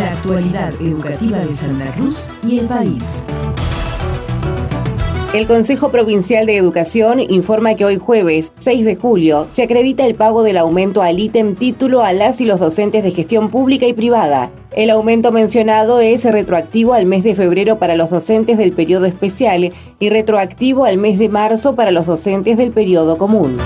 La actualidad educativa de Santa Cruz y el país. El Consejo Provincial de Educación informa que hoy jueves 6 de julio se acredita el pago del aumento al ítem título a las y los docentes de gestión pública y privada. El aumento mencionado es retroactivo al mes de febrero para los docentes del periodo especial y retroactivo al mes de marzo para los docentes del periodo común.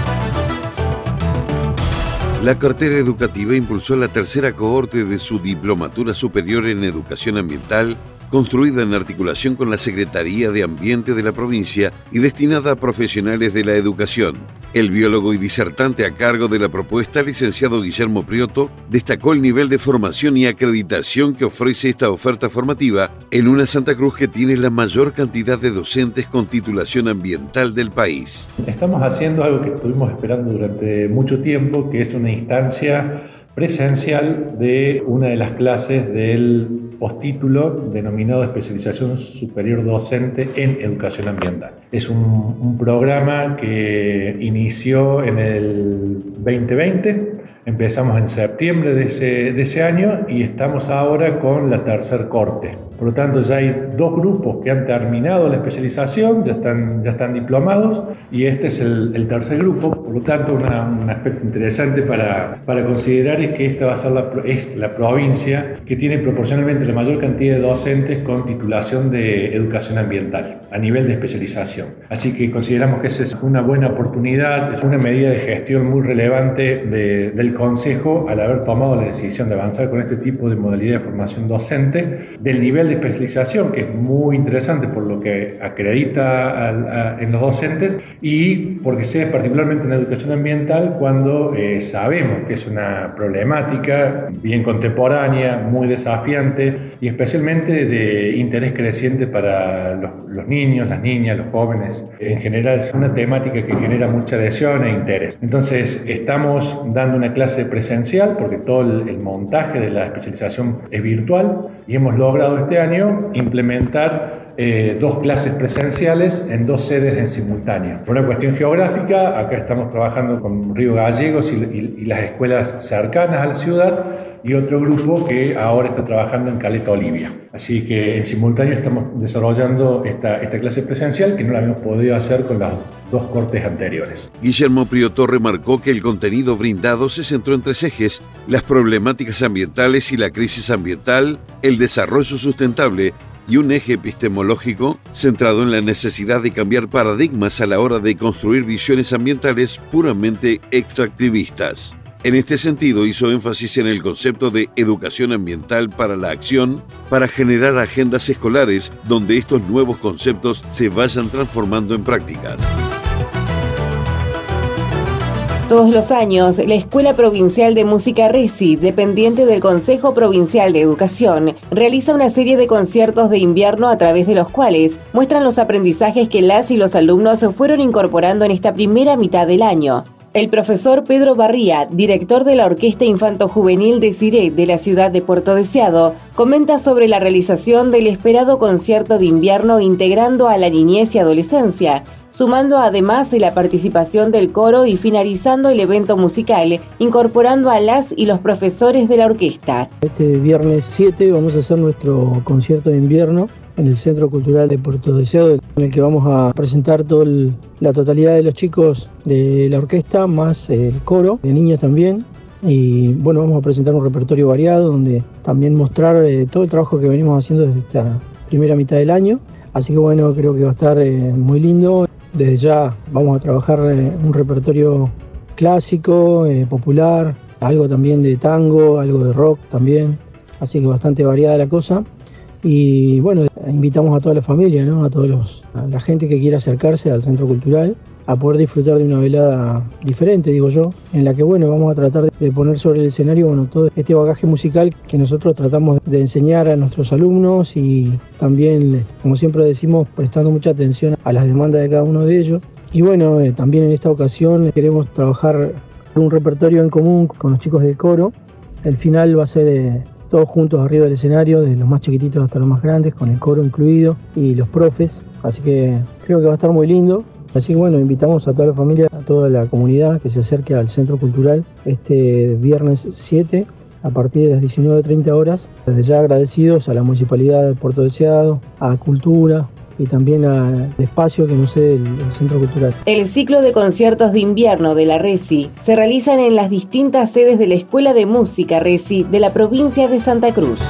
La cartera educativa impulsó la tercera cohorte de su Diplomatura Superior en Educación Ambiental construida en articulación con la Secretaría de Ambiente de la provincia y destinada a profesionales de la educación. El biólogo y disertante a cargo de la propuesta, licenciado Guillermo Prioto, destacó el nivel de formación y acreditación que ofrece esta oferta formativa en una Santa Cruz que tiene la mayor cantidad de docentes con titulación ambiental del país. Estamos haciendo algo que estuvimos esperando durante mucho tiempo, que es una instancia presencial de una de las clases del postítulo denominado Especialización Superior Docente en Educación Ambiental. Es un, programa que inició en el 2020 Empezamos en septiembre de ese, año y estamos ahora con la tercer corte. Por lo tanto, ya hay dos grupos que han terminado la especialización, ya están, ya están diplomados, y este es el tercer grupo. Por lo tanto, un aspecto interesante para, para, considerar es que esta va a ser la, es la provincia que tiene proporcionalmente la mayor cantidad de docentes con titulación de educación ambiental a nivel de especialización. Así que consideramos que esa es una buena oportunidad, es una medida de gestión muy relevante de, del Consejo, al haber tomado la decisión de avanzar con este tipo de modalidad de formación docente, del nivel de especialización, que es muy interesante por lo que acredita en los docentes y porque se particularmente en la educación ambiental cuando eh, sabemos que es una problemática bien contemporánea, muy desafiante y especialmente de interés creciente para los, los niños, las niñas, los jóvenes. En general es una temática que genera mucha adhesión e interés. Entonces estamos dando una clase presencial, porque todo el, montaje de la especialización es virtual, y hemos logrado este año implementar eh, dos clases presenciales en dos sedes en simultáneo. Por una cuestión geográfica, acá estamos trabajando con Río Gallegos y, y, las escuelas cercanas a la ciudad, y otro grupo que ahora está trabajando en Caleta Olivia. Así que en simultáneo estamos desarrollando esta, esta clase presencial que no la habíamos podido hacer con las dos cortes anteriores. Guillermo Prioto remarcó que el contenido brindado se centró en tres ejes, las problemáticas ambientales y la crisis ambiental, el desarrollo sustentable y un eje epistemológico centrado en la necesidad de cambiar paradigmas a la hora de construir visiones ambientales puramente extractivistas. En este sentido, hizo énfasis en el concepto de educación ambiental para la acción, para generar agendas escolares donde estos nuevos conceptos se vayan transformando en prácticas. Todos los años, la Escuela Provincial de Música RECI, dependiente del Consejo Provincial de Educación, realiza una serie de conciertos de invierno a través de los cuales muestran los aprendizajes que las y los alumnos fueron incorporando en esta primera mitad del año. El profesor Pedro Barría, director de la Orquesta Infanto Juvenil de Cire de la ciudad de Puerto Deseado, comenta sobre la realización del esperado concierto de invierno integrando a la niñez y adolescencia, sumando además la participación del coro y finalizando el evento musical, incorporando a las y los profesores de la orquesta. Este viernes 7 vamos a hacer nuestro concierto de invierno en el Centro Cultural de Puerto Deseado, en el que vamos a presentar toda la totalidad de los chicos de la orquesta, más el coro, de niños también. Y bueno, vamos a presentar un repertorio variado donde también mostrar eh, todo el trabajo que venimos haciendo desde esta primera mitad del año. Así que bueno, creo que va a estar eh, muy lindo. Desde ya vamos a trabajar eh, un repertorio clásico, eh, popular, algo también de tango, algo de rock también, así que bastante variada la cosa. Y bueno, invitamos a toda la familia, ¿no? a todos la gente que quiera acercarse al centro cultural a poder disfrutar de una velada diferente, digo yo, en la que bueno, vamos a tratar de poner sobre el escenario bueno, todo este bagaje musical que nosotros tratamos de enseñar a nuestros alumnos y también, como siempre decimos, prestando mucha atención a las demandas de cada uno de ellos. Y bueno, eh, también en esta ocasión queremos trabajar un repertorio en común con los chicos del coro. El final va a ser eh, todos juntos arriba del escenario, de los más chiquititos hasta los más grandes, con el coro incluido y los profes. Así que creo que va a estar muy lindo. Así que bueno, invitamos a toda la familia, a toda la comunidad que se acerque al Centro Cultural este viernes 7 a partir de las 19.30 horas. Desde ya agradecidos a la Municipalidad de Puerto Deseado, a Cultura, y también al espacio que nos cede el, el, Centro Cultural. El ciclo de conciertos de invierno de la RECI se realizan en las distintas sedes de la Escuela de Música RECI de la provincia de Santa Cruz.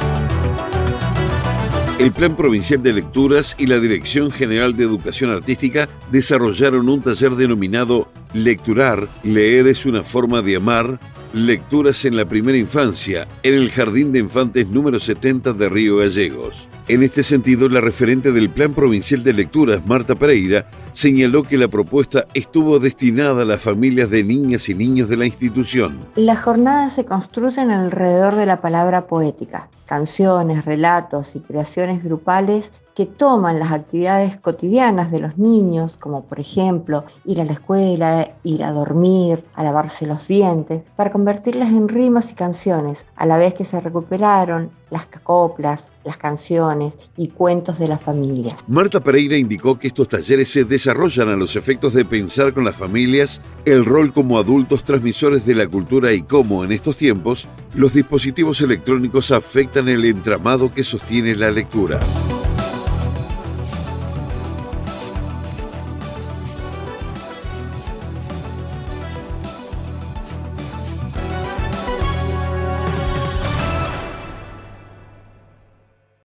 El Plan Provincial de Lecturas y la Dirección General de Educación Artística desarrollaron un taller denominado Lecturar, leer es una forma de amar, lecturas en la primera infancia, en el Jardín de Infantes número 70 de Río Gallegos. En este sentido, la referente del Plan Provincial de Lecturas, Marta Pereira, señaló que la propuesta estuvo destinada a las familias de niñas y niños de la institución. Las jornadas se construyen alrededor de la palabra poética, canciones, relatos y creaciones grupales que toman las actividades cotidianas de los niños, como por ejemplo ir a la escuela, ir a dormir, a lavarse los dientes, para convertirlas en rimas y canciones, a la vez que se recuperaron las coplas, las canciones y cuentos de la familia. Marta Pereira indicó que estos talleres se desarrollan a los efectos de pensar con las familias el rol como adultos transmisores de la cultura y cómo en estos tiempos los dispositivos electrónicos afectan el entramado que sostiene la lectura.